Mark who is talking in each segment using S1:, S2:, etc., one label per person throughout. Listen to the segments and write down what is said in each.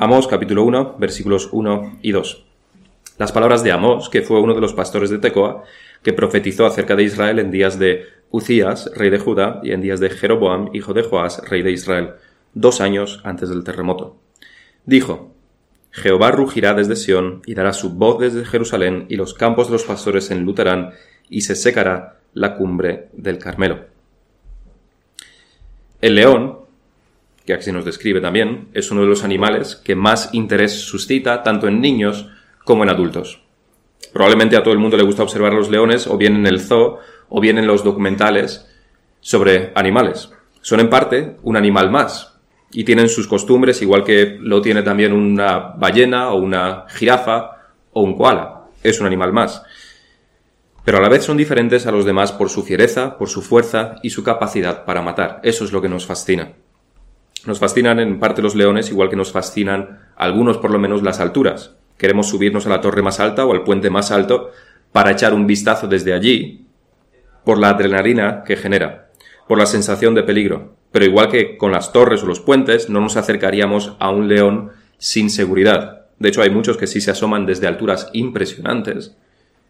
S1: Amós capítulo 1, versículos 1 y 2. Las palabras de Amós, que fue uno de los pastores de Tecoa, que profetizó acerca de Israel en días de Ucías, rey de Judá, y en días de Jeroboam, hijo de Joás, rey de Israel, dos años antes del terremoto. Dijo, Jehová rugirá desde Sión y dará su voz desde Jerusalén, y los campos de los pastores enlutarán, y se secará la cumbre del Carmelo. El león, que se nos describe también, es uno de los animales que más interés suscita tanto en niños como en adultos. Probablemente a todo el mundo le gusta observar a los leones o bien en el zoo o bien en los documentales sobre animales. Son en parte un animal más y tienen sus costumbres igual que lo tiene también una ballena o una jirafa o un koala. Es un animal más. Pero a la vez son diferentes a los demás por su fiereza, por su fuerza y su capacidad para matar. Eso es lo que nos fascina. Nos fascinan en parte los leones, igual que nos fascinan algunos por lo menos las alturas. Queremos subirnos a la torre más alta o al puente más alto para echar un vistazo desde allí por la adrenalina que genera, por la sensación de peligro. Pero igual que con las torres o los puentes, no nos acercaríamos a un león sin seguridad. De hecho, hay muchos que sí se asoman desde alturas impresionantes,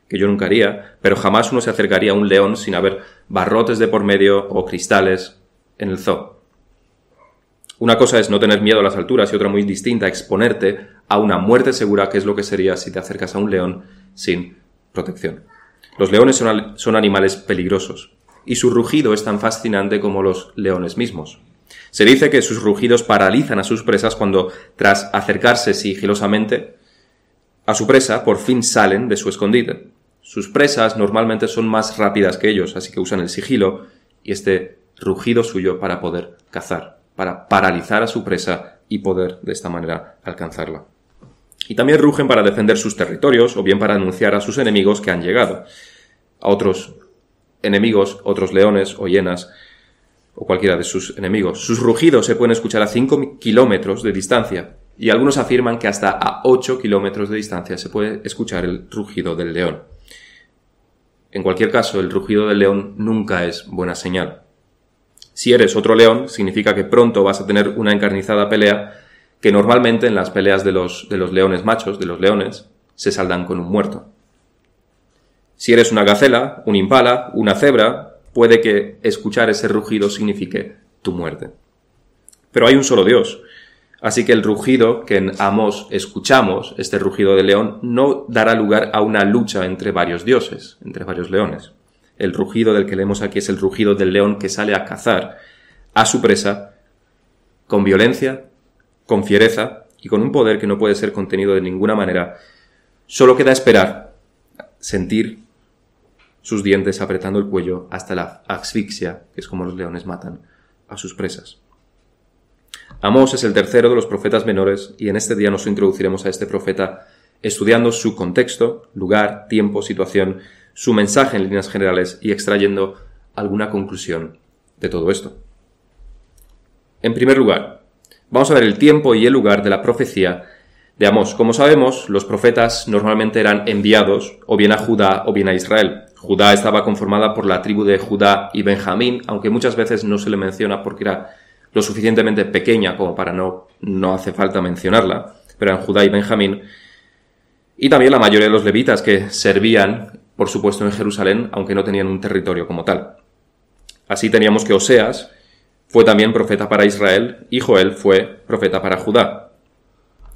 S1: que yo nunca haría, pero jamás uno se acercaría a un león sin haber barrotes de por medio o cristales en el zoo. Una cosa es no tener miedo a las alturas y otra muy distinta, exponerte a una muerte segura, que es lo que sería si te acercas a un león sin protección. Los leones son, animales peligrosos y su rugido es tan fascinante como los leones mismos. Se dice que sus rugidos paralizan a sus presas cuando, tras acercarse sigilosamente a su presa, por fin salen de su escondite. Sus presas normalmente son más rápidas que ellos, así que usan el sigilo y este rugido suyo para poder cazar para paralizar a su presa y poder de esta manera alcanzarla. Y también rugen para defender sus territorios o bien para anunciar a sus enemigos que han llegado. A otros enemigos, otros leones o hienas o cualquiera de sus enemigos. Sus rugidos se pueden escuchar a 5 kilómetros de distancia y algunos afirman que hasta a 8 kilómetros de distancia se puede escuchar el rugido del león. En cualquier caso, el rugido del león nunca es buena señal. Si eres otro león, significa que pronto vas a tener una encarnizada pelea que normalmente en las peleas de los, de los leones machos, de los leones, se saldan con un muerto. Si eres una gacela, un impala, una cebra, puede que escuchar ese rugido signifique tu muerte. Pero hay un solo Dios. Así que el rugido que en Amos escuchamos, este rugido de león, no dará lugar a una lucha entre varios dioses, entre varios leones. El rugido del que leemos aquí es el rugido del león que sale a cazar a su presa con violencia, con fiereza y con un poder que no puede ser contenido de ninguna manera. Solo queda esperar, sentir sus dientes apretando el cuello hasta la asfixia, que es como los leones matan a sus presas. Amós es el tercero de los profetas menores y en este día nos introduciremos a este profeta estudiando su contexto, lugar, tiempo, situación su mensaje en líneas generales y extrayendo alguna conclusión de todo esto. En primer lugar, vamos a ver el tiempo y el lugar de la profecía de Amós. Como sabemos, los profetas normalmente eran enviados o bien a Judá o bien a Israel. Judá estaba conformada por la tribu de Judá y Benjamín, aunque muchas veces no se le menciona porque era lo suficientemente pequeña como para no, no hace falta mencionarla, pero eran Judá y Benjamín. Y también la mayoría de los levitas que servían por supuesto en Jerusalén, aunque no tenían un territorio como tal. Así teníamos que Oseas fue también profeta para Israel y Joel fue profeta para Judá.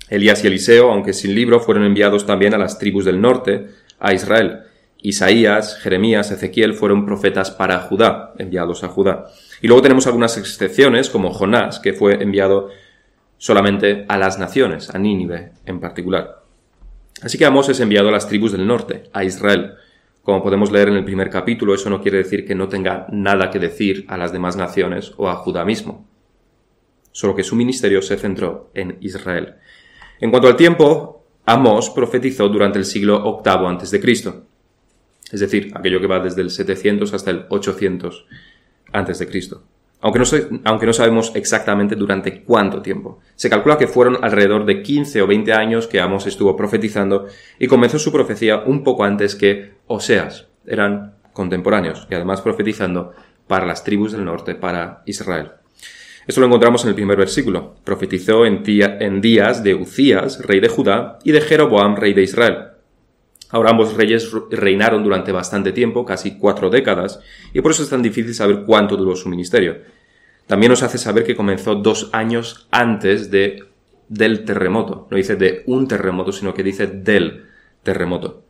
S1: Elías y Eliseo, aunque sin libro, fueron enviados también a las tribus del norte, a Israel. Isaías, Jeremías, Ezequiel fueron profetas para Judá, enviados a Judá. Y luego tenemos algunas excepciones, como Jonás, que fue enviado solamente a las naciones, a Nínive en particular. Así que Amós es enviado a las tribus del norte, a Israel. Como podemos leer en el primer capítulo, eso no quiere decir que no tenga nada que decir a las demás naciones o a Judá mismo, solo que su ministerio se centró en Israel. En cuanto al tiempo, Amós profetizó durante el siglo VIII a.C., es decir, aquello que va desde el 700 hasta el 800 a.C aunque no, aunque no, sabemos exactamente durante cuánto tiempo. Se calcula que fueron alrededor de 15 o 20 años que Amos estuvo profetizando y comenzó su profecía un poco antes que Oseas. Eran contemporáneos y además profetizando para las tribus del norte, para Israel. Esto lo encontramos en el primer versículo. Profetizó en, días de Ucías, rey de Judá, y de Jeroboam, rey de Israel. Ahora ambos reyes reinaron durante bastante tiempo, casi cuatro décadas, y por eso es tan difícil saber cuánto duró su ministerio. También nos hace saber que comenzó dos años antes de, del terremoto. No dice de un terremoto, sino que dice del terremoto.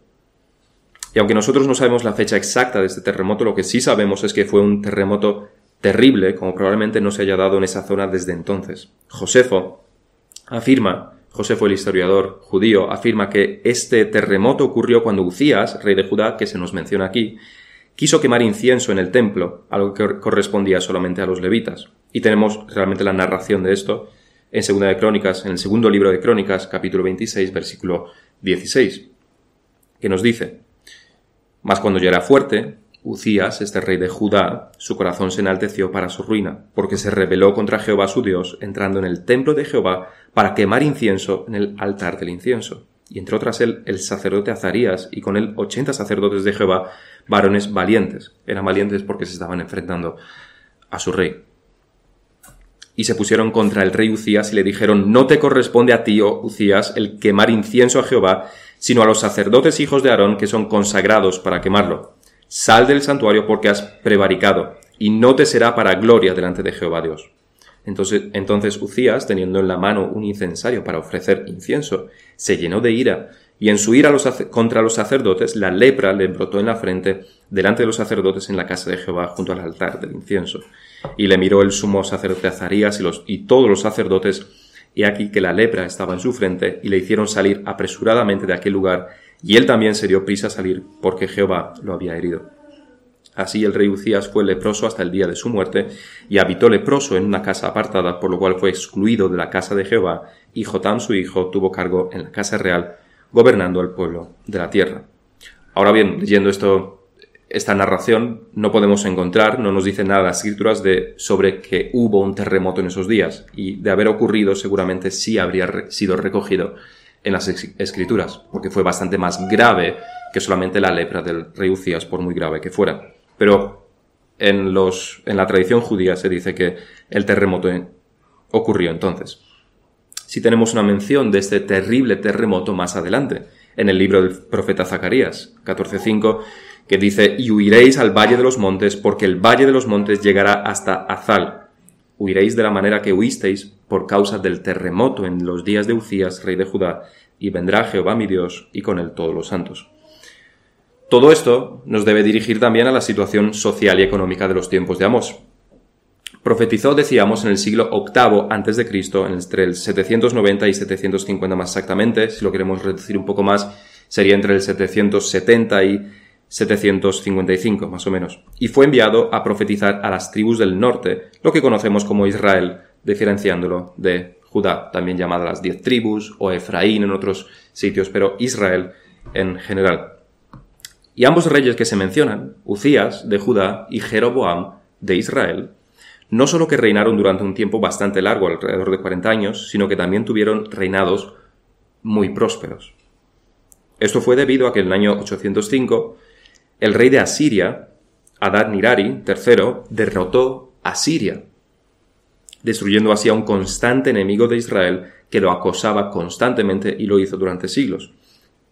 S1: Y aunque nosotros no sabemos la fecha exacta de este terremoto, lo que sí sabemos es que fue un terremoto terrible, como probablemente no se haya dado en esa zona desde entonces. Josefo afirma, Josefo el historiador judío, afirma que este terremoto ocurrió cuando Ucías, rey de Judá, que se nos menciona aquí, quiso quemar incienso en el templo, algo que correspondía solamente a los levitas. Y tenemos realmente la narración de esto en Segunda de Crónicas, en el segundo libro de Crónicas, capítulo 26, versículo 16, que nos dice, mas cuando ya era fuerte, Ucías, este rey de Judá, su corazón se enalteció para su ruina, porque se rebeló contra Jehová su Dios, entrando en el templo de Jehová para quemar incienso en el altar del incienso. Y entre otras él, el sacerdote Azarías, y con él ochenta sacerdotes de Jehová, varones valientes. Eran valientes porque se estaban enfrentando a su rey. Y se pusieron contra el rey Ucías y le dijeron, no te corresponde a ti, oh Ucías, el quemar incienso a Jehová, sino a los sacerdotes hijos de Aarón que son consagrados para quemarlo. Sal del santuario porque has prevaricado, y no te será para gloria delante de Jehová Dios. Entonces, entonces Ucías, teniendo en la mano un incensario para ofrecer incienso, se llenó de ira, y en su ira contra los sacerdotes, la lepra le brotó en la frente delante de los sacerdotes en la casa de Jehová junto al altar del incienso. Y le miró el sumo sacerdote Azarías y, los, y todos los sacerdotes y aquí que la lepra estaba en su frente, y le hicieron salir apresuradamente de aquel lugar, y él también se dio prisa a salir, porque Jehová lo había herido. Así el rey Ucías fue leproso hasta el día de su muerte, y habitó leproso en una casa apartada, por lo cual fue excluido de la casa de Jehová, y Jotam su hijo tuvo cargo en la casa real, gobernando al pueblo de la tierra. Ahora bien, leyendo esto esta narración no podemos encontrar, no nos dice nada las escrituras de, sobre que hubo un terremoto en esos días y de haber ocurrido seguramente sí habría sido recogido en las escrituras, porque fue bastante más grave que solamente la lepra del rey Ucías, por muy grave que fuera. Pero en, los, en la tradición judía se dice que el terremoto ocurrió entonces. Si tenemos una mención de este terrible terremoto más adelante, en el libro del profeta Zacarías, 14.5, que dice, y huiréis al valle de los montes, porque el valle de los montes llegará hasta Azal. Huiréis de la manera que huisteis por causa del terremoto en los días de Ucías, rey de Judá, y vendrá Jehová mi Dios, y con él todos los santos. Todo esto nos debe dirigir también a la situación social y económica de los tiempos de Amós. Profetizó, decíamos, en el siglo VIII antes de Cristo, entre el 790 y 750 más exactamente, si lo queremos reducir un poco más, sería entre el 770 y 755 más o menos, y fue enviado a profetizar a las tribus del norte, lo que conocemos como Israel, diferenciándolo de Judá, también llamada las diez tribus, o Efraín en otros sitios, pero Israel en general. Y ambos reyes que se mencionan, Ucías de Judá y Jeroboam de Israel, no solo que reinaron durante un tiempo bastante largo, alrededor de 40 años, sino que también tuvieron reinados muy prósperos. Esto fue debido a que en el año 805 el rey de Asiria, Adad Nirari III, derrotó a Siria, destruyendo así a un constante enemigo de Israel que lo acosaba constantemente y lo hizo durante siglos,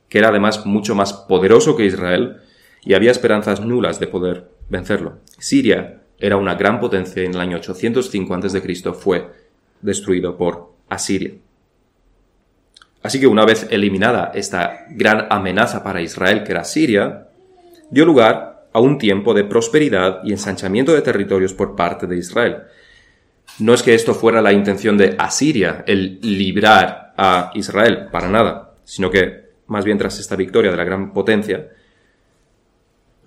S1: que era además mucho más poderoso que Israel y había esperanzas nulas de poder vencerlo. Siria era una gran potencia y en el año 805 a.C. fue destruido por Asiria. Así que una vez eliminada esta gran amenaza para Israel que era Siria, dio lugar a un tiempo de prosperidad y ensanchamiento de territorios por parte de Israel. No es que esto fuera la intención de Asiria, el librar a Israel, para nada, sino que, más bien tras esta victoria de la gran potencia,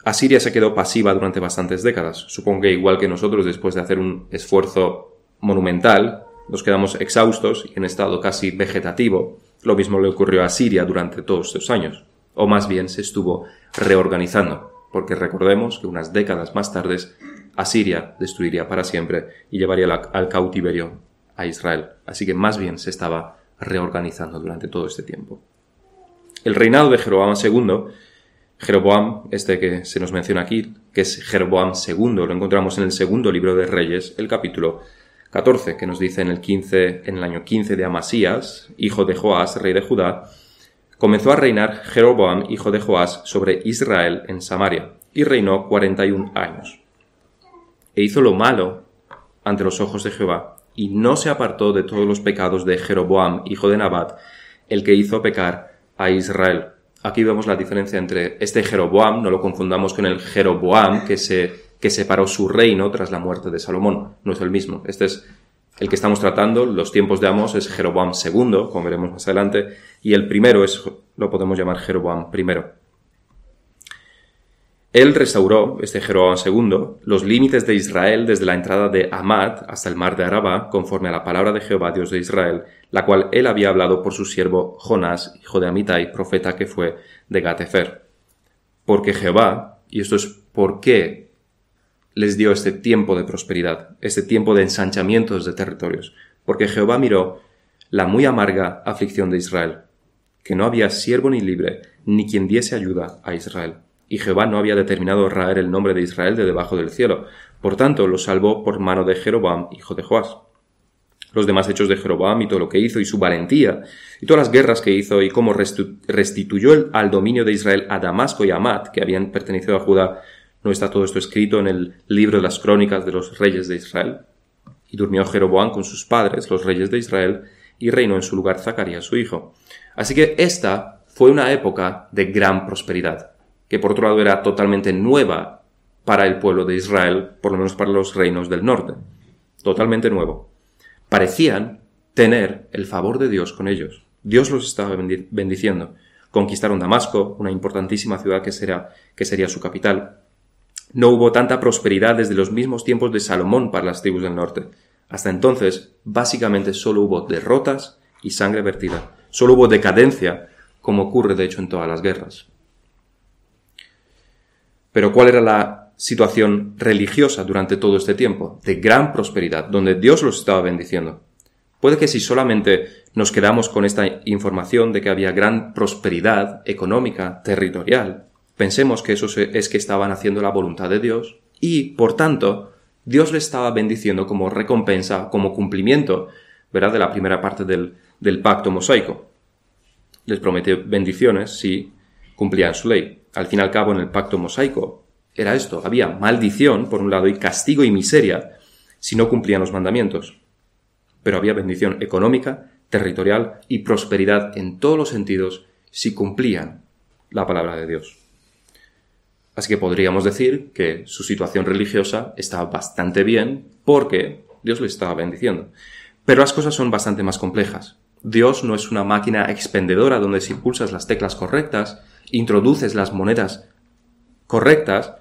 S1: Asiria se quedó pasiva durante bastantes décadas. Supongo que igual que nosotros, después de hacer un esfuerzo monumental, nos quedamos exhaustos y en estado casi vegetativo. Lo mismo le ocurrió a Siria durante todos estos años o más bien se estuvo reorganizando, porque recordemos que unas décadas más tarde Asiria destruiría para siempre y llevaría al cautiverio a Israel. Así que más bien se estaba reorganizando durante todo este tiempo. El reinado de Jeroboam II, Jeroboam, este que se nos menciona aquí, que es Jeroboam II, lo encontramos en el segundo libro de Reyes, el capítulo 14, que nos dice en el, 15, en el año 15 de Amasías, hijo de Joás, rey de Judá, comenzó a reinar Jeroboam, hijo de Joás, sobre Israel en Samaria, y reinó 41 años. E hizo lo malo ante los ojos de Jehová, y no se apartó de todos los pecados de Jeroboam, hijo de Nabat, el que hizo pecar a Israel. Aquí vemos la diferencia entre este Jeroboam, no lo confundamos con el Jeroboam que se que separó su reino tras la muerte de Salomón. No es el mismo. Este es el que estamos tratando. Los tiempos de Amos es Jeroboam II, como veremos más adelante, y el primero es, lo podemos llamar Jeroboam I. Él restauró, este Jeroboam II, los límites de Israel desde la entrada de Amad hasta el mar de Arabá, conforme a la palabra de Jehová, Dios de Israel, la cual él había hablado por su siervo Jonás, hijo de Amitai, profeta que fue de Gatefer. Porque Jehová, y esto es por qué les dio este tiempo de prosperidad, este tiempo de ensanchamientos de territorios, porque Jehová miró la muy amarga aflicción de Israel, que no había siervo ni libre, ni quien diese ayuda a Israel. Y Jehová no había determinado raer el nombre de Israel de debajo del cielo, por tanto lo salvó por mano de Jeroboam, hijo de Joás. Los demás hechos de Jeroboam y todo lo que hizo y su valentía, y todas las guerras que hizo y cómo restituyó al dominio de Israel a Damasco y a Amat, que habían pertenecido a Judá, ¿No está todo esto escrito en el libro de las crónicas de los reyes de Israel? Y durmió Jeroboam con sus padres, los reyes de Israel, y reinó en su lugar Zacarías su hijo. Así que esta fue una época de gran prosperidad, que por otro lado era totalmente nueva para el pueblo de Israel, por lo menos para los reinos del norte. Totalmente nuevo. Parecían tener el favor de Dios con ellos. Dios los estaba bendiciendo. Conquistaron Damasco, una importantísima ciudad que, que sería su capital. No hubo tanta prosperidad desde los mismos tiempos de Salomón para las tribus del norte. Hasta entonces, básicamente solo hubo derrotas y sangre vertida. Solo hubo decadencia, como ocurre de hecho en todas las guerras. Pero ¿cuál era la situación religiosa durante todo este tiempo? De gran prosperidad, donde Dios los estaba bendiciendo. Puede que si solamente nos quedamos con esta información de que había gran prosperidad económica, territorial, Pensemos que eso es que estaban haciendo la voluntad de Dios y, por tanto, Dios le estaba bendiciendo como recompensa, como cumplimiento, ¿verdad?, de la primera parte del, del pacto mosaico. Les prometió bendiciones si cumplían su ley. Al fin y al cabo, en el pacto mosaico era esto, había maldición, por un lado, y castigo y miseria si no cumplían los mandamientos. Pero había bendición económica, territorial y prosperidad en todos los sentidos si cumplían la palabra de Dios. Así que podríamos decir que su situación religiosa estaba bastante bien porque Dios le estaba bendiciendo. Pero las cosas son bastante más complejas. Dios no es una máquina expendedora donde si pulsas las teclas correctas, introduces las monedas correctas,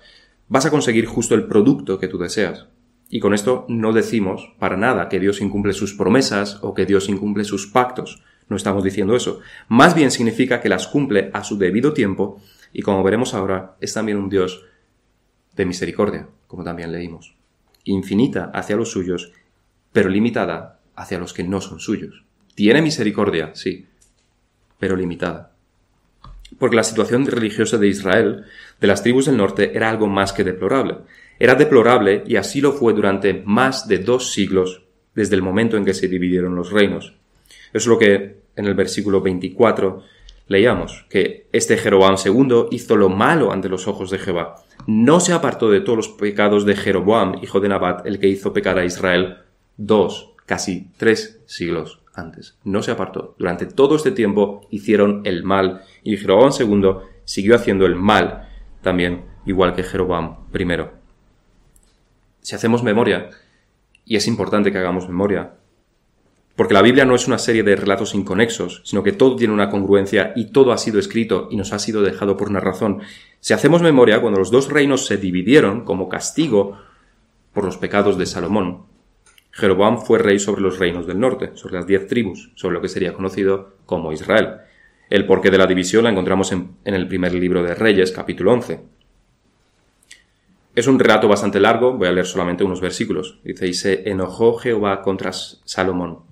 S1: vas a conseguir justo el producto que tú deseas. Y con esto no decimos para nada que Dios incumple sus promesas o que Dios incumple sus pactos. No estamos diciendo eso. Más bien significa que las cumple a su debido tiempo y como veremos ahora, es también un Dios de misericordia, como también leímos. Infinita hacia los suyos, pero limitada hacia los que no son suyos. Tiene misericordia, sí, pero limitada. Porque la situación religiosa de Israel, de las tribus del norte, era algo más que deplorable. Era deplorable y así lo fue durante más de dos siglos desde el momento en que se dividieron los reinos. Es lo que en el versículo 24 leíamos que este Jeroboam II hizo lo malo ante los ojos de Jehová. No se apartó de todos los pecados de Jeroboam, hijo de Nabat, el que hizo pecar a Israel dos, casi tres siglos antes. No se apartó. Durante todo este tiempo hicieron el mal y Jeroboam II siguió haciendo el mal también, igual que Jeroboam I. Si hacemos memoria, y es importante que hagamos memoria, porque la Biblia no es una serie de relatos inconexos, sino que todo tiene una congruencia y todo ha sido escrito y nos ha sido dejado por una razón. Si hacemos memoria, cuando los dos reinos se dividieron como castigo por los pecados de Salomón, Jeroboam fue rey sobre los reinos del norte, sobre las diez tribus, sobre lo que sería conocido como Israel. El porqué de la división la encontramos en, el primer libro de Reyes, capítulo 11. Es un relato bastante largo, voy a leer solamente unos versículos. Dice, y se enojó Jehová contra Salomón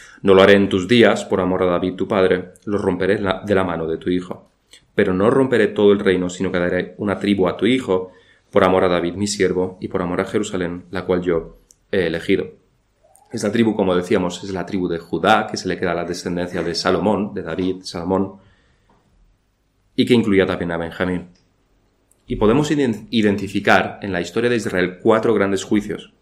S1: no lo haré en tus días por amor a David tu padre, lo romperé de la mano de tu hijo. Pero no romperé todo el reino, sino que daré una tribu a tu hijo, por amor a David mi siervo, y por amor a Jerusalén, la cual yo he elegido. Esta tribu, como decíamos, es la tribu de Judá, que se le queda la descendencia de Salomón, de David, Salomón, y que incluía también a Benjamín. Y podemos identificar en la historia de Israel cuatro grandes juicios,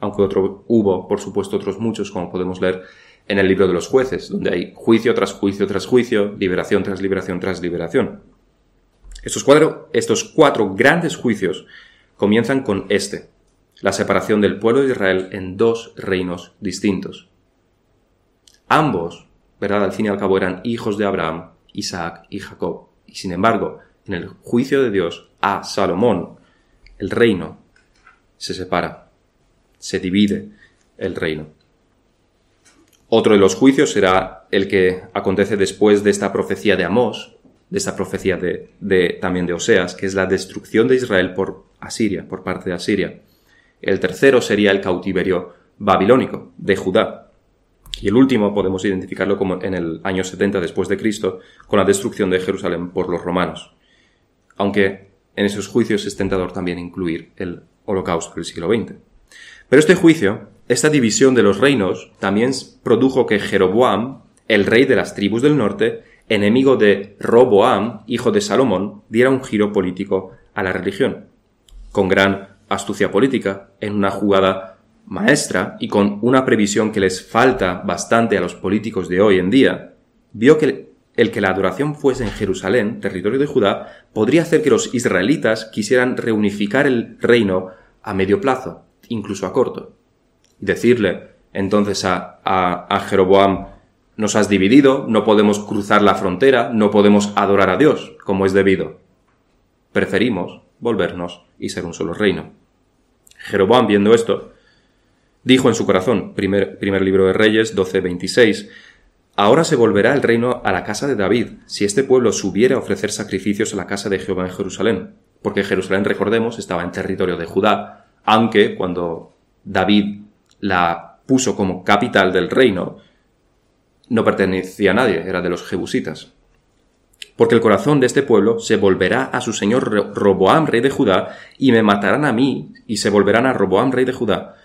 S1: aunque otro, hubo, por supuesto, otros muchos, como podemos leer en el libro de los jueces, donde hay juicio tras juicio tras juicio, liberación tras liberación tras liberación. Estos cuatro, grandes juicios comienzan con este, la separación del pueblo de Israel en dos reinos distintos. Ambos, ¿verdad? Al fin y al cabo eran hijos de Abraham, Isaac y Jacob. Y sin embargo, en el juicio de Dios a Salomón, el reino se separa, se divide el reino. Otro de los juicios será el que acontece después de esta profecía de Amós, de esta profecía de, también de Oseas, que es la destrucción de Israel por Asiria, por parte de Asiria. El tercero sería el cautiverio babilónico de Judá, y el último podemos identificarlo como en el año 70 después de Cristo, con la destrucción de Jerusalén por los romanos. Aunque en esos juicios es tentador también incluir el holocausto del siglo XX. Pero este juicio, esta división de los reinos, también produjo que Jeroboam, el rey de las tribus del norte, enemigo de Roboam, hijo de Salomón, diera un giro político a la religión. Con gran astucia política, en una jugada maestra y con una previsión que les falta bastante a los políticos de hoy en día, vio que el que la adoración fuese en Jerusalén, territorio de Judá, podría hacer que los israelitas quisieran reunificar el reino a medio plazo, incluso a corto. Decirle entonces a, a, Jeroboam, nos has dividido, no podemos cruzar la frontera, no podemos adorar a Dios como es debido. Preferimos volvernos y ser un solo reino. Jeroboam, viendo esto, Dijo en su corazón, primer, primer libro de Reyes 12:26, Ahora se volverá el reino a la casa de David, si este pueblo subiera a ofrecer sacrificios a la casa de Jehová en Jerusalén. Porque Jerusalén, recordemos, estaba en territorio de Judá, aunque cuando David la puso como capital del reino, no pertenecía a nadie, era de los jebusitas. Porque el corazón de este pueblo se volverá a su señor Roboam, rey de Judá, y me matarán a mí, y se volverán a Roboam, rey de Judá,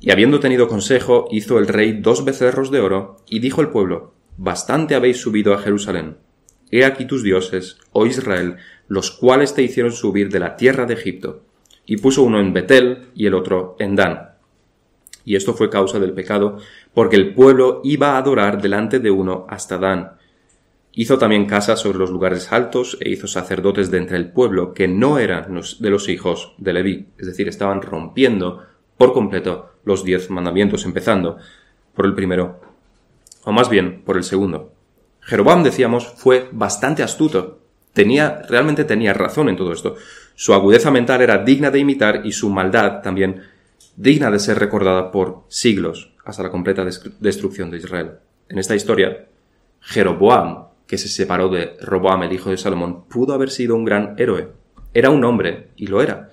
S1: y habiendo tenido consejo, hizo el rey dos becerros de oro, y dijo el pueblo, Bastante habéis subido a Jerusalén. He aquí tus dioses, oh Israel, los cuales te hicieron subir de la tierra de Egipto. Y puso uno en Betel y el otro en Dan. Y esto fue causa del pecado, porque el pueblo iba a adorar delante de uno hasta Dan. Hizo también casas sobre los lugares altos e hizo sacerdotes de entre el pueblo que no eran de los hijos de Leví, es decir, estaban rompiendo por completo los diez mandamientos, empezando por el primero, o más bien por el segundo. Jeroboam, decíamos, fue bastante astuto. Tenía, realmente tenía razón en todo esto. Su agudeza mental era digna de imitar y su maldad también digna de ser recordada por siglos hasta la completa destrucción de Israel. En esta historia, Jeroboam, que se separó de Roboam, el hijo de Salomón, pudo haber sido un gran héroe. Era un hombre, y lo era.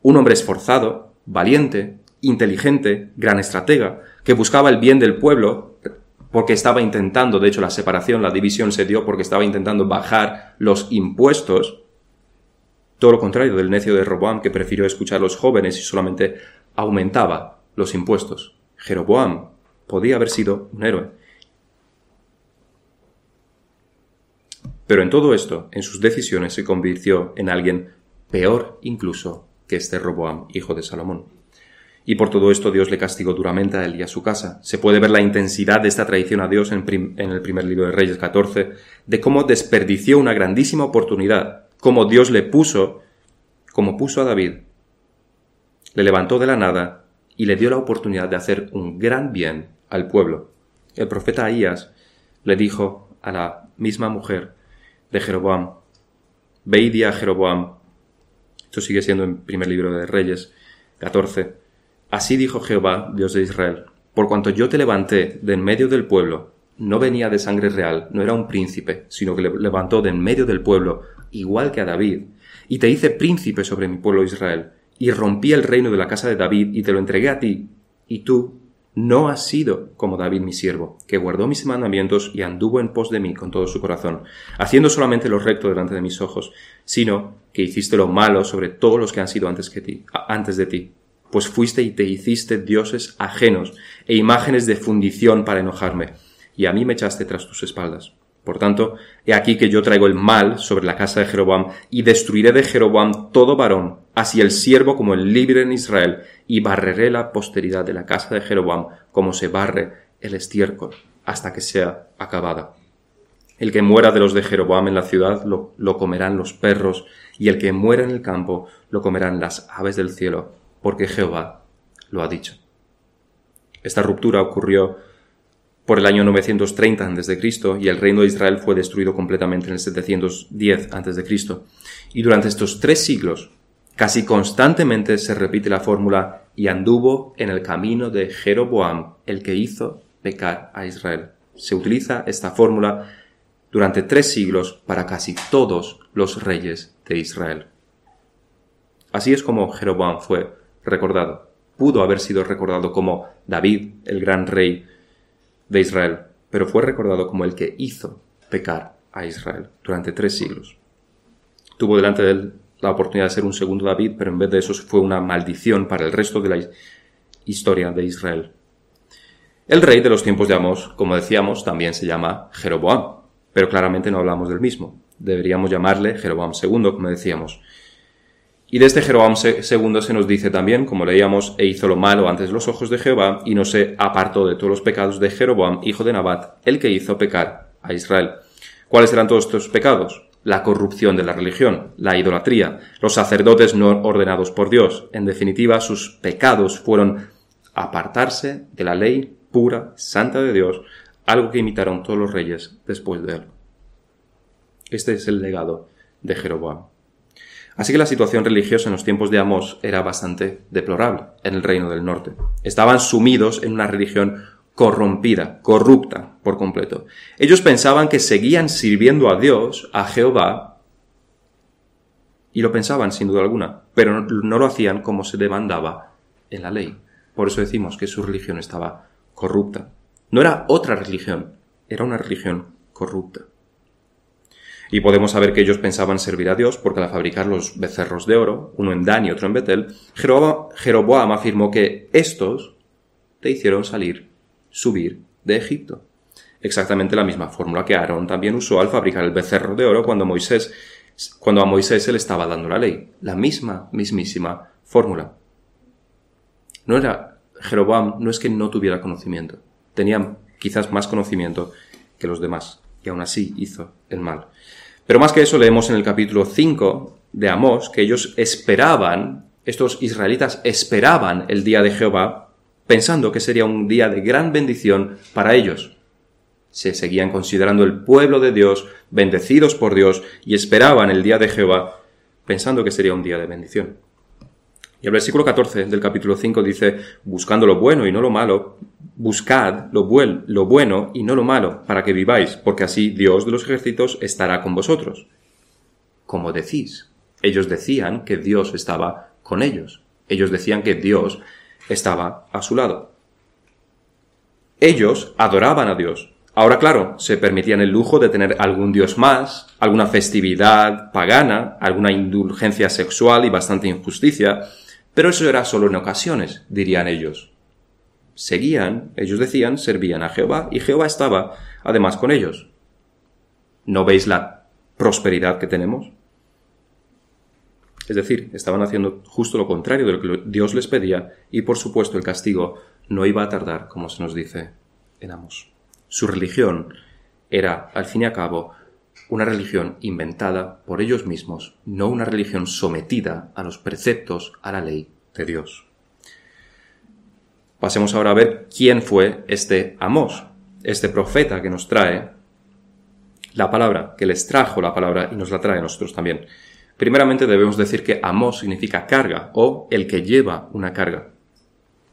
S1: Un hombre esforzado, valiente, inteligente, gran estratega, que buscaba el bien del pueblo porque estaba intentando, de hecho la separación, la división se dio porque estaba intentando bajar los impuestos, todo lo contrario del necio de Roboam que prefirió escuchar a los jóvenes y solamente aumentaba los impuestos. Jeroboam podía haber sido un héroe. Pero en todo esto, en sus decisiones, se convirtió en alguien peor incluso que este Roboam, hijo de Salomón y por todo esto Dios le castigó duramente a él y a su casa. Se puede ver la intensidad de esta traición a Dios en, el primer libro de Reyes 14, de cómo desperdició una grandísima oportunidad, cómo Dios le puso, puso a David, le levantó de la nada y le dio la oportunidad de hacer un gran bien al pueblo. El profeta Ahías le dijo a la misma mujer de Jeroboam, ve a Jeroboam, esto sigue siendo en primer libro de Reyes 14, Así dijo Jehová, Dios de Israel, por cuanto yo te levanté de en medio del pueblo, no venía de sangre real, no era un príncipe, sino que le levantó de en medio del pueblo, igual que a David, y te hice príncipe sobre mi pueblo Israel, y rompí el reino de la casa de David y te lo entregué a ti, y tú no has sido como David mi siervo, que guardó mis mandamientos y anduvo en pos de mí con todo su corazón, haciendo solamente lo recto delante de mis ojos, sino que hiciste lo malo sobre todos los que han sido antes que ti, antes de ti, pues fuiste y te hiciste dioses ajenos e imágenes de fundición para enojarme, y a mí me echaste tras tus espaldas. Por tanto, he aquí que yo traigo el mal sobre la casa de Jeroboam, y destruiré de Jeroboam todo varón, así el siervo como el libre en Israel, y barreré la posteridad de la casa de Jeroboam como se barre el estiércol, hasta que sea acabada. El que muera de los de Jeroboam en la ciudad lo, lo comerán los perros, y el que muera en el campo lo comerán las aves del cielo, porque Jehová lo ha dicho. Esta ruptura ocurrió por el año 930 a.C. y el reino de Israel fue destruido completamente en el 710 a.C. Y durante estos tres siglos, casi constantemente se repite la fórmula y anduvo en el camino de Jeroboam, el que hizo pecar a Israel. Se utiliza esta fórmula durante tres siglos para casi todos los reyes de Israel. Así es como Jeroboam fue recordado. Pudo haber sido recordado como David, el gran rey de Israel, pero fue recordado como el que hizo pecar a Israel durante tres siglos. Tuvo delante de él la oportunidad de ser un segundo David, pero en vez de eso fue una maldición para el resto de la historia de Israel. El rey de los tiempos de Amós, como decíamos, también se llama Jeroboam, pero claramente no hablamos del mismo. Deberíamos llamarle Jeroboam II, como decíamos. Y de este Jeroboam II se nos dice también, como leíamos, e hizo lo malo antes de los ojos de Jehová, y no se apartó de todos los pecados de Jeroboam, hijo de Nabat, el que hizo pecar a Israel. ¿Cuáles eran todos estos pecados? La corrupción de la religión, la idolatría, los sacerdotes no ordenados por Dios. En definitiva, sus pecados fueron apartarse de la ley pura, santa de Dios, algo que imitaron todos los reyes después de él. Este es el legado de Jeroboam. Así que la situación religiosa en los tiempos de Amós era bastante deplorable en el reino del norte. Estaban sumidos en una religión corrompida, corrupta por completo. Ellos pensaban que seguían sirviendo a Dios, a Jehová, y lo pensaban sin duda alguna, pero no lo hacían como se demandaba en la ley. Por eso decimos que su religión estaba corrupta. No era otra religión, era una religión corrupta. Y podemos saber que ellos pensaban servir a Dios porque al fabricar los becerros de oro, uno en Dan y otro en Betel, Jeroboam afirmó que estos te hicieron salir, subir de Egipto. Exactamente la misma fórmula que Aarón también usó al fabricar el becerro de oro cuando Moisés, cuando a Moisés se le estaba dando la ley. La misma, mismísima fórmula. No era, Jeroboam no es que no tuviera conocimiento. Tenía quizás más conocimiento que los demás y aún así hizo el mal. Pero más que eso leemos en el capítulo 5 de Amós que ellos esperaban, estos israelitas esperaban el día de Jehová pensando que sería un día de gran bendición para ellos. Se seguían considerando el pueblo de Dios, bendecidos por Dios, y esperaban el día de Jehová pensando que sería un día de bendición. Y el versículo 14 del capítulo 5 dice, buscando lo bueno y no lo malo, buscad lo, lo bueno y no lo malo, para que viváis, porque así Dios de los ejércitos estará con vosotros. Como decís, ellos decían que Dios estaba con ellos. Ellos decían que Dios estaba a su lado. Ellos adoraban a Dios. Ahora, claro, se permitían el lujo de tener algún Dios más, alguna festividad pagana, alguna indulgencia sexual y bastante injusticia, pero eso era solo en ocasiones, dirían ellos. Seguían, ellos decían, servían a Jehová y Jehová estaba además con ellos. ¿No veis la prosperidad que tenemos? Es decir, estaban haciendo justo lo contrario de lo que Dios les pedía y por supuesto el castigo no iba a tardar, como se nos dice en Amos. Su religión era, al fin y al cabo, una religión inventada por ellos mismos, no una religión sometida a los preceptos, a la ley de Dios. Pasemos ahora a ver quién fue este Amós, este profeta que nos trae la palabra, que les trajo la palabra y nos la trae a nosotros también. Primeramente debemos decir que Amós significa carga o el que lleva una carga.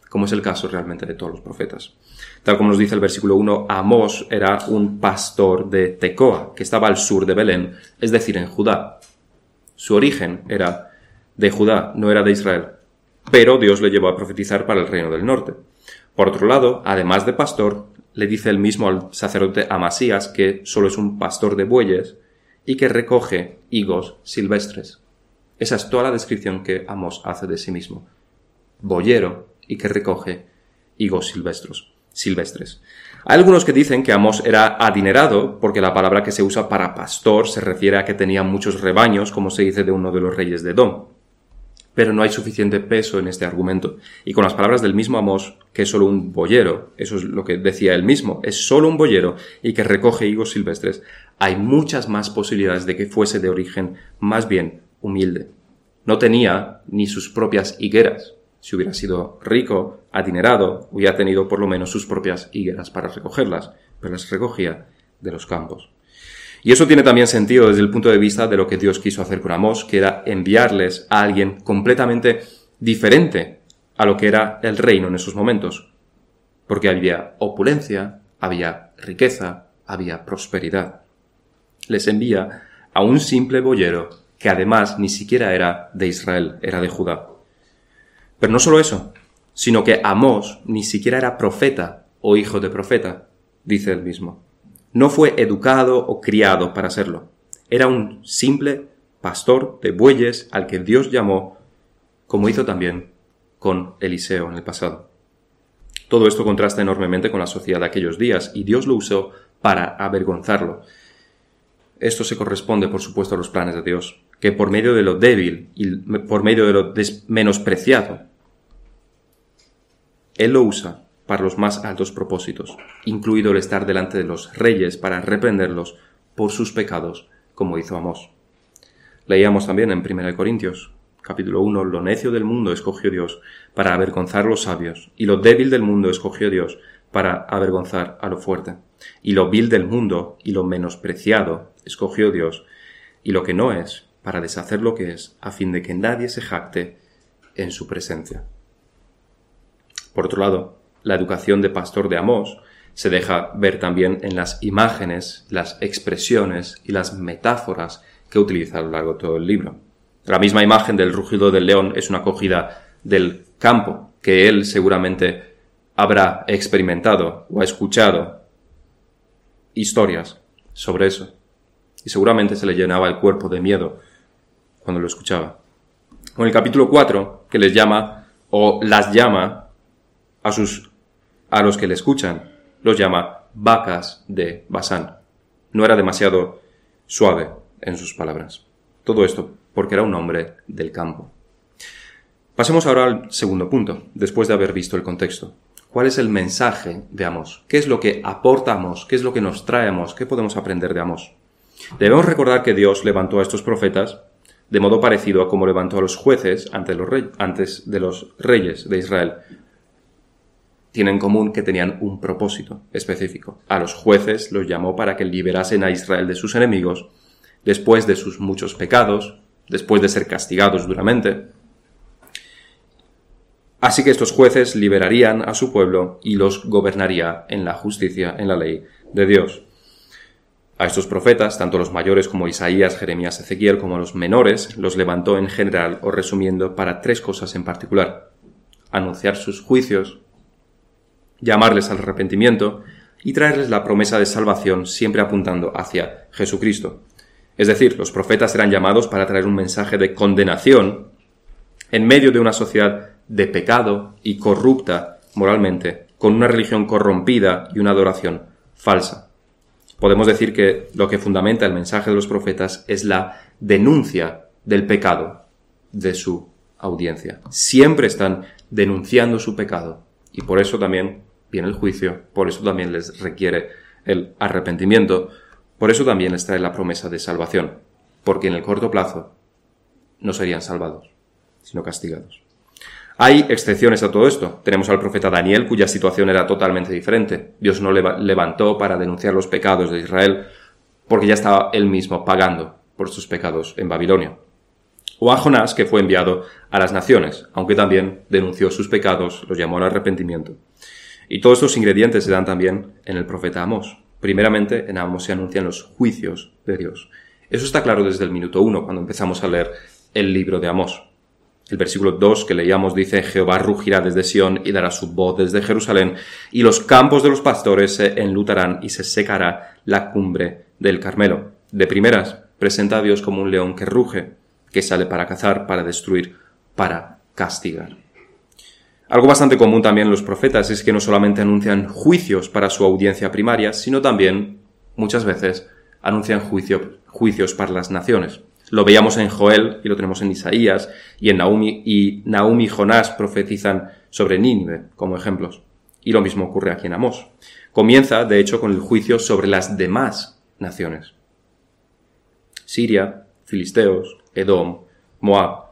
S1: como es el caso realmente de todos los profetas. Tal como nos dice el versículo 1, Amós era un pastor de Tecoa, que estaba al sur de Belén, es decir, en Judá. Su origen era de Judá, no era de Israel, pero Dios le llevó a profetizar para el reino del norte. Por otro lado, además de pastor, le dice el mismo al sacerdote Amasías que solo es un pastor de bueyes y que recoge higos silvestres. Esa es toda la descripción que Amós hace de sí mismo. Boyero y que recoge higos silvestres. silvestres. Hay algunos que dicen que Amós era adinerado porque la palabra que se usa para pastor se refiere a que tenía muchos rebaños, como se dice de uno de los reyes de Edom pero no hay suficiente peso en este argumento. Y con las palabras del mismo Amós, que es solo un boyero, eso es lo que decía él mismo, es solo un boyero y que recoge higos silvestres, hay muchas más posibilidades de que fuese de origen más bien humilde. No tenía ni sus propias higueras. Si hubiera sido rico, adinerado, hubiera tenido por lo menos sus propias higueras para recogerlas, pero las recogía de los campos. Y eso tiene también sentido desde el punto de vista de lo que Dios quiso hacer con Amós, que era enviarles a alguien completamente diferente a lo que era el reino en esos momentos. Porque había opulencia, había riqueza, había prosperidad. Les envía a un simple boyero que además ni siquiera era de Israel, era de Judá. Pero no solo eso, sino que Amós ni siquiera era profeta o hijo de profeta, dice él mismo no fue educado o criado para serlo. Era un simple pastor de bueyes al que Dios llamó, como hizo también con Eliseo en el pasado. Todo esto contrasta enormemente con la sociedad de aquellos días y Dios lo usó para avergonzarlo. Esto se corresponde, por supuesto, a los planes de Dios, que por medio de lo débil y por medio de lo menospreciado, Él lo usa para los más altos propósitos, incluido el estar delante de los reyes para reprenderlos por sus pecados, como hizo Amós. Leíamos también en 1 Corintios, capítulo 1, lo necio del mundo escogió Dios para avergonzar a los sabios, y lo débil del mundo escogió Dios para avergonzar a lo fuerte, y lo vil del mundo y lo menospreciado escogió Dios, y lo que no es, para deshacer lo que es, a fin de que nadie se jacte en su presencia. Por otro lado, la educación de pastor de Amós se deja ver también en las imágenes, las expresiones y las metáforas que utiliza a lo largo de todo el libro. La misma imagen del rugido del león es una acogida del campo que él seguramente habrá experimentado o ha escuchado historias sobre eso. Y seguramente se le llenaba el cuerpo de miedo cuando lo escuchaba. O en el capítulo 4, que les llama o las llama a sus a los que le escuchan los llama vacas de Basán. No era demasiado suave en sus palabras. Todo esto porque era un hombre del campo. Pasemos ahora al segundo punto, después de haber visto el contexto. ¿Cuál es el mensaje de Amos? ¿Qué es lo que aportamos? ¿Qué es lo que nos traemos? ¿Qué podemos aprender de Amos? Debemos recordar que Dios levantó a estos profetas de modo parecido a como levantó a los jueces los antes de los reyes de Israel, tienen en común que tenían un propósito específico. A los jueces los llamó para que liberasen a Israel de sus enemigos, después de sus muchos pecados, después de ser castigados duramente. Así que estos jueces liberarían a su pueblo y los gobernaría en la justicia, en la ley de Dios. A estos profetas, tanto los mayores como Isaías, Jeremías, Ezequiel, como los menores, los levantó en general o resumiendo para tres cosas en particular. Anunciar sus juicios, llamarles al arrepentimiento y traerles la promesa de salvación siempre apuntando hacia Jesucristo. Es decir, los profetas eran llamados para traer un mensaje de condenación en medio de una sociedad de pecado y corrupta moralmente, con una religión corrompida y una adoración falsa. Podemos decir que lo que fundamenta el mensaje de los profetas es la denuncia del pecado de su audiencia. Siempre están denunciando su pecado y por eso también viene el juicio, por eso también les requiere el arrepentimiento, por eso también les trae la promesa de salvación, porque en el corto plazo no serían salvados, sino castigados. Hay excepciones a todo esto. Tenemos al profeta Daniel, cuya situación era totalmente diferente. Dios no le levantó para denunciar los pecados de Israel, porque ya estaba él mismo pagando por sus pecados en Babilonia. O a Jonás, que fue enviado a las naciones, aunque también denunció sus pecados, los llamó al arrepentimiento. Y todos estos ingredientes se dan también en el profeta Amós. Primeramente, en Amós se anuncian los juicios de Dios. Eso está claro desde el minuto uno, cuando empezamos a leer el libro de Amós. El versículo 2 que leíamos dice, Jehová rugirá desde Sión y dará su voz desde Jerusalén, y los campos de los pastores se enlutarán y se secará la cumbre del Carmelo. De primeras, presenta a Dios como un león que ruge, que sale para cazar, para destruir, para castigar. Algo bastante común también en los profetas es que no solamente anuncian juicios para su audiencia primaria, sino también, muchas veces, anuncian juicios para las naciones. Lo veíamos en Joel y lo tenemos en Isaías y en Naumi y y Jonás profetizan sobre Nínive como ejemplos. Y lo mismo ocurre aquí en Amós. Comienza, de hecho, con el juicio sobre las demás naciones. Siria, Filisteos, Edom, Moab.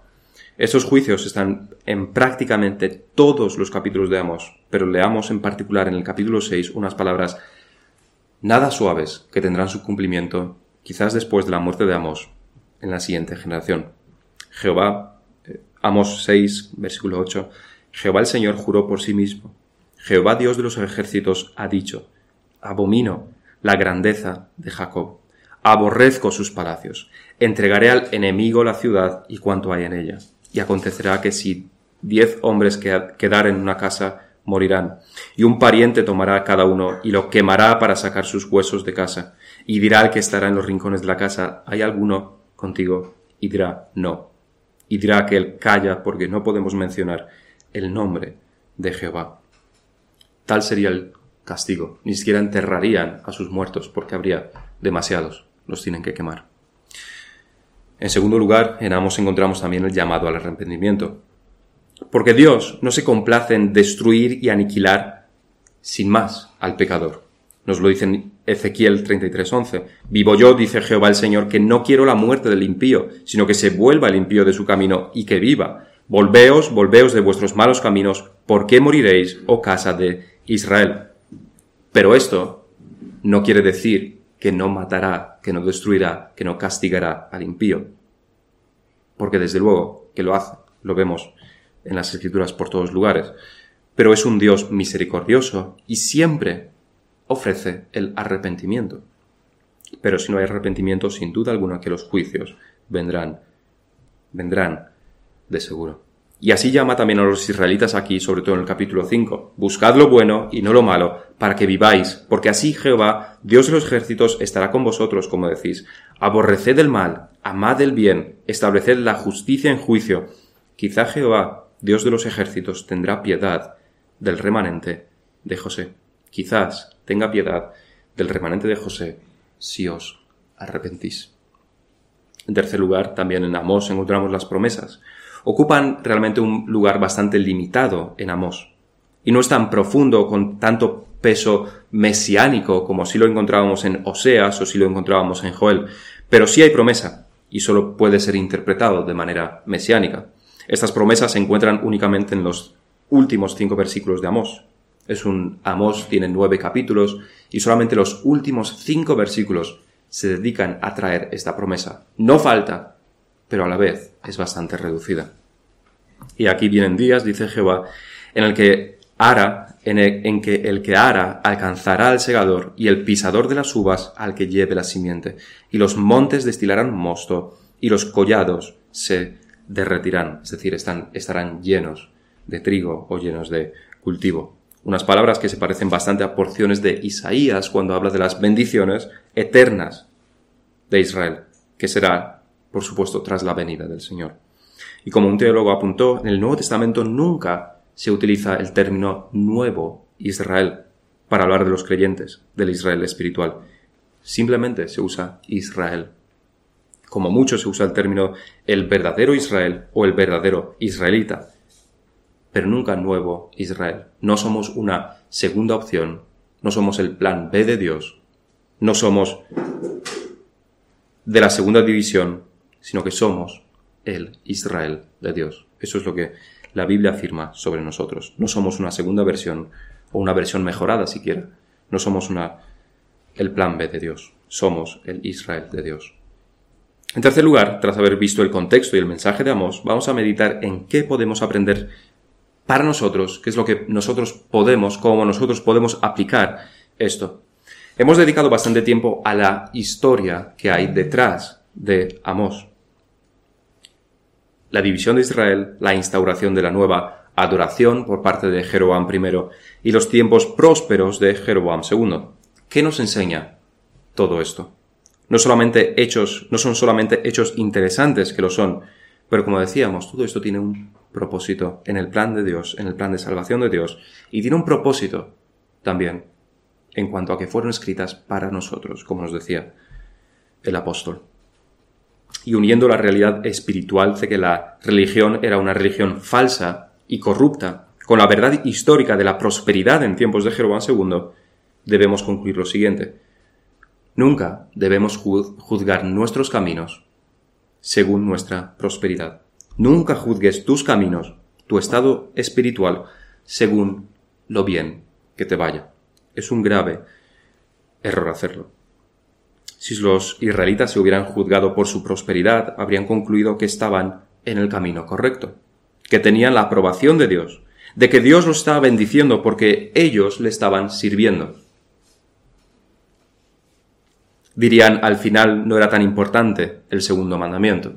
S1: Esos juicios están en prácticamente todos los capítulos de Amós, pero leamos en particular en el capítulo 6 unas palabras nada suaves que tendrán su cumplimiento quizás después de la muerte de Amós en la siguiente generación. Jehová, eh, Amos 6, versículo 8, Jehová el Señor juró por sí mismo. Jehová Dios de los ejércitos ha dicho, abomino la grandeza de Jacob, aborrezco sus palacios, entregaré al enemigo la ciudad y cuanto hay en ella. Y acontecerá que si diez hombres quedaren en una casa, morirán, y un pariente tomará cada uno y lo quemará para sacar sus huesos de casa, y dirá al que estará en los rincones de la casa, ¿hay alguno contigo y dirá no. Y dirá que él calla porque no podemos mencionar el nombre de Jehová. Tal sería el castigo. Ni siquiera enterrarían a sus muertos porque habría demasiados. Los tienen que quemar. En segundo lugar, en Amos encontramos también el llamado al arrepentimiento. Porque Dios no se complace en destruir y aniquilar sin más al pecador. Nos lo dice en Ezequiel 33:11. Vivo yo, dice Jehová el Señor, que no quiero la muerte del impío, sino que se vuelva el impío de su camino y que viva. Volveos, volveos de vuestros malos caminos, ¿por qué moriréis, oh casa de Israel? Pero esto no quiere decir que no matará, que no destruirá, que no castigará al impío. Porque desde luego que lo hace, lo vemos en las escrituras por todos lugares. Pero es un Dios misericordioso y siempre ofrece el arrepentimiento. Pero si no hay arrepentimiento, sin duda alguna que los juicios vendrán, vendrán de seguro. Y así llama también a los israelitas aquí, sobre todo en el capítulo 5. Buscad lo bueno y no lo malo, para que viváis, porque así Jehová, Dios de los ejércitos, estará con vosotros, como decís. Aborreced el mal, amad el bien, estableced la justicia en juicio. Quizá Jehová, Dios de los ejércitos, tendrá piedad del remanente de José. Quizás tenga piedad del remanente de José si os arrepentís. En tercer lugar, también en Amós encontramos las promesas. Ocupan realmente un lugar bastante limitado en Amós. Y no es tan profundo, con tanto peso mesiánico como si lo encontrábamos en Oseas o si lo encontrábamos en Joel. Pero sí hay promesa, y solo puede ser interpretado de manera mesiánica. Estas promesas se encuentran únicamente en los últimos cinco versículos de Amós. Es un Amós, tiene nueve capítulos y solamente los últimos cinco versículos se dedican a traer esta promesa. No falta, pero a la vez es bastante reducida. Y aquí vienen días, dice Jehová, en el que ara, en, en que el que ara alcanzará al segador y el pisador de las uvas al que lleve la simiente, y los montes destilarán mosto, y los collados se derretirán, es decir, están, estarán llenos de trigo o llenos de cultivo unas palabras que se parecen bastante a porciones de Isaías cuando habla de las bendiciones eternas de Israel, que será, por supuesto, tras la venida del Señor. Y como un teólogo apuntó, en el Nuevo Testamento nunca se utiliza el término nuevo Israel para hablar de los creyentes, del Israel espiritual. Simplemente se usa Israel. Como mucho se usa el término el verdadero Israel o el verdadero israelita, pero nunca nuevo Israel. No somos una segunda opción, no somos el plan B de Dios, no somos de la segunda división, sino que somos el Israel de Dios. Eso es lo que la Biblia afirma sobre nosotros. No somos una segunda versión o una versión mejorada siquiera. No somos una el plan B de Dios. Somos el Israel de Dios. En tercer lugar, tras haber visto el contexto y el mensaje de Amós, vamos a meditar en qué podemos aprender para nosotros, qué es lo que nosotros podemos, cómo nosotros podemos aplicar esto. Hemos dedicado bastante tiempo a la historia que hay detrás de Amós. La división de Israel, la instauración de la nueva adoración por parte de Jeroboam I y los tiempos prósperos de Jeroboam II. ¿Qué nos enseña todo esto? No solamente hechos, no son solamente hechos interesantes que lo son, pero como decíamos, todo esto tiene un propósito en el plan de Dios, en el plan de salvación de Dios, y tiene un propósito también en cuanto a que fueron escritas para nosotros, como nos decía el apóstol. Y uniendo la realidad espiritual de que la religión era una religión falsa y corrupta, con la verdad histórica de la prosperidad en tiempos de Jeroboam II, debemos concluir lo siguiente. Nunca debemos juzgar nuestros caminos según nuestra prosperidad. Nunca juzgues tus caminos, tu estado espiritual, según lo bien que te vaya. Es un grave error hacerlo. Si los israelitas se hubieran juzgado por su prosperidad, habrían concluido que estaban en el camino correcto, que tenían la aprobación de Dios, de que Dios los estaba bendiciendo porque ellos le estaban sirviendo dirían al final no era tan importante el segundo mandamiento.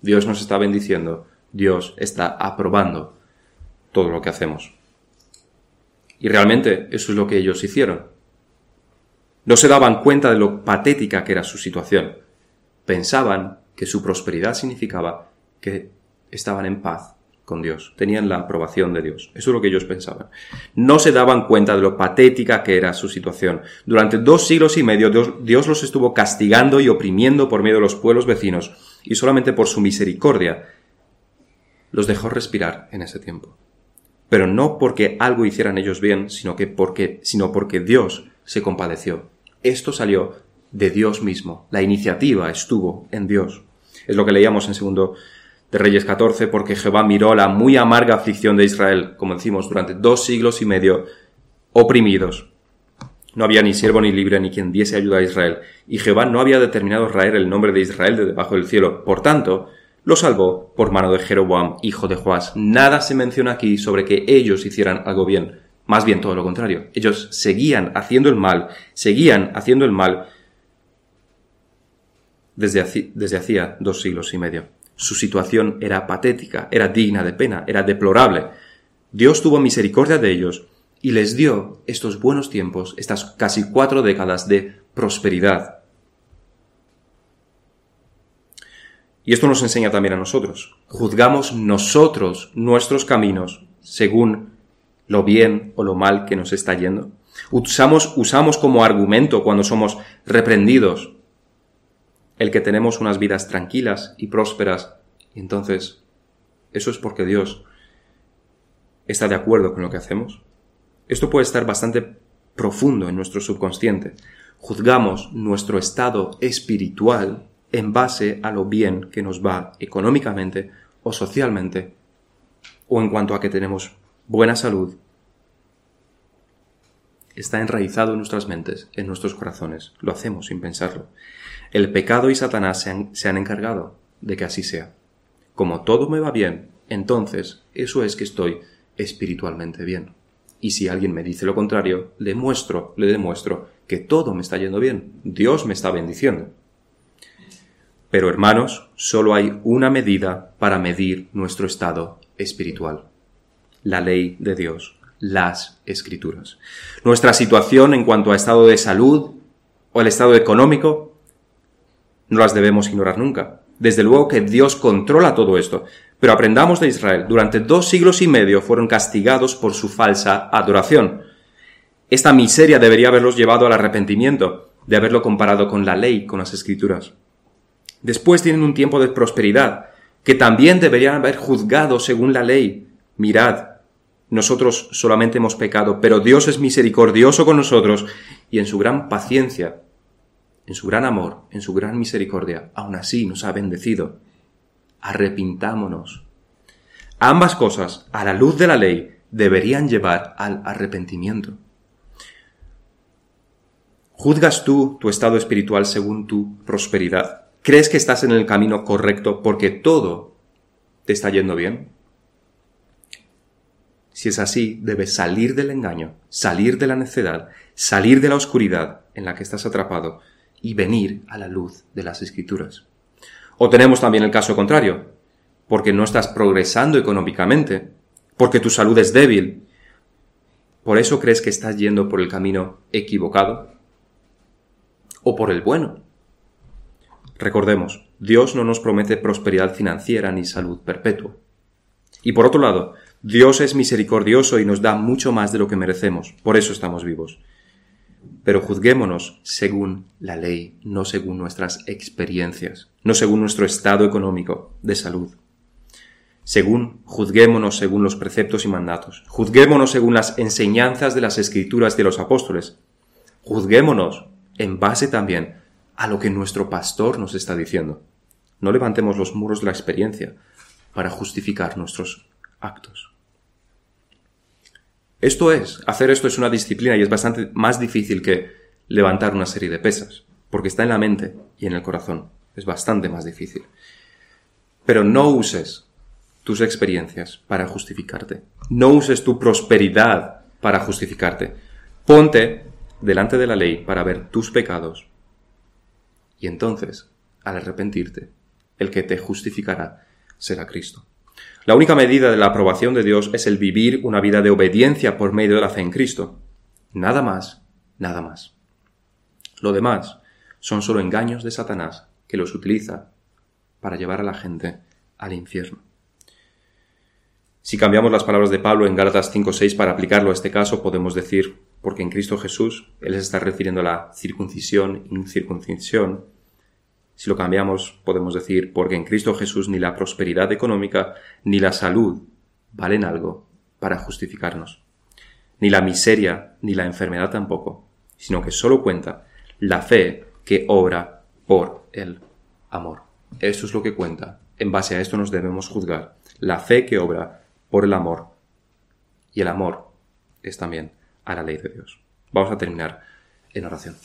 S1: Dios nos está bendiciendo, Dios está aprobando todo lo que hacemos. Y realmente eso es lo que ellos hicieron. No se daban cuenta de lo patética que era su situación. Pensaban que su prosperidad significaba que estaban en paz con Dios, tenían la aprobación de Dios. Eso es lo que ellos pensaban. No se daban cuenta de lo patética que era su situación. Durante dos siglos y medio Dios, los estuvo castigando y oprimiendo por medio de los pueblos vecinos, y solamente por su misericordia los dejó respirar en ese tiempo. Pero no porque algo hicieran ellos bien, sino que porque, sino porque Dios se compadeció. Esto salió de Dios mismo. La iniciativa estuvo en Dios. Es lo que leíamos en segundo de Reyes 14, porque Jehová miró la muy amarga aflicción de Israel, como decimos, durante dos siglos y medio, oprimidos. No había ni siervo ni libre ni quien diese ayuda a Israel, y Jehová no había determinado raer el nombre de Israel de debajo del cielo. Por tanto, lo salvó por mano de Jeroboam, hijo de Joás. Nada se menciona aquí sobre que ellos hicieran algo bien. Más bien todo lo contrario. Ellos seguían haciendo el mal, seguían haciendo el mal desde, desde hacía dos siglos y medio. Su situación era patética, era digna de pena, era deplorable. Dios tuvo misericordia de ellos y les dio estos buenos tiempos, estas casi cuatro décadas de prosperidad. Y esto nos enseña también a nosotros. Juzgamos nosotros nuestros caminos según lo bien o lo mal que nos está yendo. Usamos, usamos como argumento cuando somos reprendidos el que tenemos unas vidas tranquilas y prósperas. Entonces, ¿eso es porque Dios está de acuerdo con lo que hacemos? Esto puede estar bastante profundo en nuestro subconsciente. Juzgamos nuestro estado espiritual en base a lo bien que nos va económicamente o socialmente, o en cuanto a que tenemos buena salud. Está enraizado en nuestras mentes, en nuestros corazones. Lo hacemos sin pensarlo. El pecado y Satanás se han, encargado de que así sea. Como todo me va bien, entonces eso es que estoy espiritualmente bien. Y si alguien me dice lo contrario, le muestro, le demuestro que todo me está yendo bien, Dios me está bendiciendo. Pero hermanos, solo hay una medida para medir nuestro estado espiritual. La ley de Dios, las escrituras. Nuestra situación en cuanto a estado de salud o el estado económico no las debemos ignorar nunca. Desde luego que Dios controla todo esto, pero aprendamos de Israel. Durante dos siglos y medio fueron castigados por su falsa adoración. Esta miseria debería haberlos llevado al arrepentimiento, de haberlo comparado con la ley, con las escrituras. Después tienen un tiempo de prosperidad, que también deberían haber juzgado según la ley. Mirad, nosotros solamente hemos pecado, pero Dios es misericordioso con nosotros y en su gran paciencia en su gran amor, en su gran misericordia, aún así nos ha bendecido. Arrepintámonos. Ambas cosas, a la luz de la ley, deberían llevar al arrepentimiento. ¿Juzgas tú tu estado espiritual según tu prosperidad? ¿Crees que estás en el camino correcto porque todo te está yendo bien? Si es así, debes salir del engaño, salir de la necedad, salir de la oscuridad en la que estás atrapado y venir a la luz de las escrituras. O tenemos también el caso contrario, porque no estás progresando económicamente, porque tu salud es débil. ¿Por eso crees que estás yendo por el camino equivocado? ¿O por el bueno? Recordemos, Dios no nos promete prosperidad financiera ni salud perpetua. Y por otro lado, Dios es misericordioso y nos da mucho más de lo que merecemos, por eso estamos vivos. Pero juzguémonos según la ley, no según nuestras experiencias, no según nuestro estado económico de salud. Según, juzguémonos según los preceptos y mandatos, juzguémonos según las enseñanzas de las escrituras de los apóstoles, juzguémonos en base también a lo que nuestro pastor nos está diciendo. No levantemos los muros de la experiencia para justificar nuestros actos. Esto es, hacer esto es una disciplina y es bastante más difícil que levantar una serie de pesas, porque está en la mente y en el corazón. Es bastante más difícil. Pero no uses tus experiencias para justificarte. No uses tu prosperidad para justificarte. Ponte delante de la ley para ver tus pecados. Y entonces, al arrepentirte, el que te justificará será Cristo. La única medida de la aprobación de Dios es el vivir una vida de obediencia por medio de la fe en Cristo. Nada más, nada más. Lo demás son solo engaños de Satanás que los utiliza para llevar a la gente al infierno. Si cambiamos las palabras de Pablo en Gálatas 5.6 para aplicarlo a este caso, podemos decir, porque en Cristo Jesús, Él se está refiriendo a la circuncisión, incircuncisión, si lo cambiamos, podemos decir, porque en Cristo Jesús ni la prosperidad económica ni la salud valen algo para justificarnos. Ni la miseria ni la enfermedad tampoco, sino que solo cuenta la fe que obra por el amor. Esto es lo que cuenta. En base a esto nos debemos juzgar. La fe que obra por el amor. Y el amor es también a la ley de Dios. Vamos a terminar en oración.